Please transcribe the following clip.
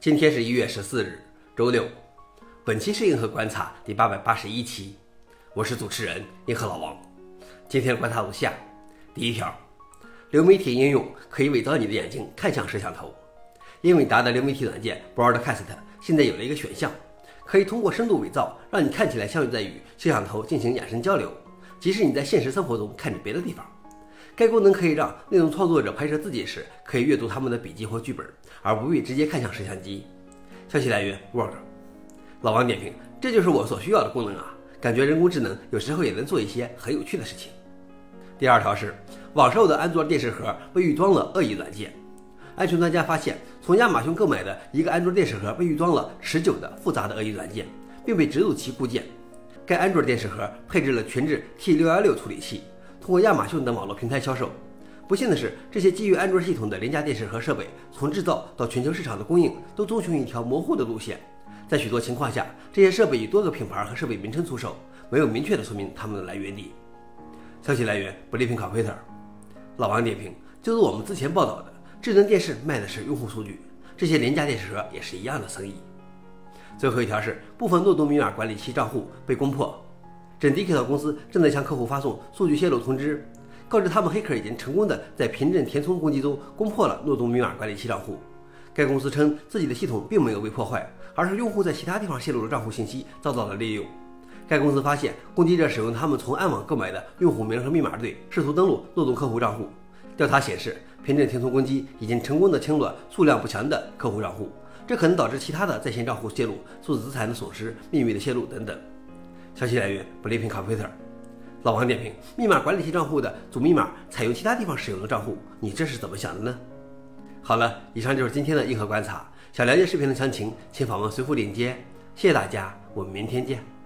今天是一月十四日，周六。本期是硬核观察第八百八十一期，我是主持人硬核老王。今天观察如下：第一条，流媒体应用可以伪造你的眼睛看向摄像头。英伟达的流媒体软件 Broadcast 现在有了一个选项，可以通过深度伪造，让你看起来像在与摄像头进行眼神交流，即使你在现实生活中看着别的地方。该功能可以让内容创作者拍摄自己时，可以阅读他们的笔记或剧本，而不必直接看向摄像机。消息来源：Word。老王点评：这就是我所需要的功能啊！感觉人工智能有时候也能做一些很有趣的事情。第二条是，网售的安卓电视盒被预装了恶意软件。安全专家发现，从亚马逊购买的一个安卓电视盒被预装了持久的复杂的恶意软件，并被植入其固件。该安卓电视盒配置了全智 T616 处理器。通过亚马逊等网络平台销售。不幸的是，这些基于安卓系统的廉价电视盒设备，从制造到全球市场的供应都遵循一条模糊的路线。在许多情况下，这些设备以多个品牌和设备名称出售，没有明确的说明它们的来源地。消息来源：Briefing Computer。老王点评：就如我们之前报道的，智能电视卖的是用户数据，这些廉价电视盒也是一样的生意。最后一条是，部分诺动密码管理器账户被攻破。真 d i k 公司正在向客户发送数据泄露通知，告知他们黑客已经成功的在凭证填充攻击中攻破了诺动密码管理器账户。该公司称自己的系统并没有被破坏，而是用户在其他地方泄露的账户信息遭到了利用。该公司发现攻击者使用他们从暗网购买的用户名和密码对试图登录诺动客户账户。调查显示，凭证填充攻击已经成功的侵略数量不强的客户账户，这可能导致其他的在线账户泄露、数字资产的损失、秘密的泄露等等。消息来源：Briefing Computer。老王点评：密码管理器账户的主密码采用其他地方使用的账户，你这是怎么想的呢？好了，以上就是今天的硬核观察。想了解视频的详情，请访问随附链接。谢谢大家，我们明天见。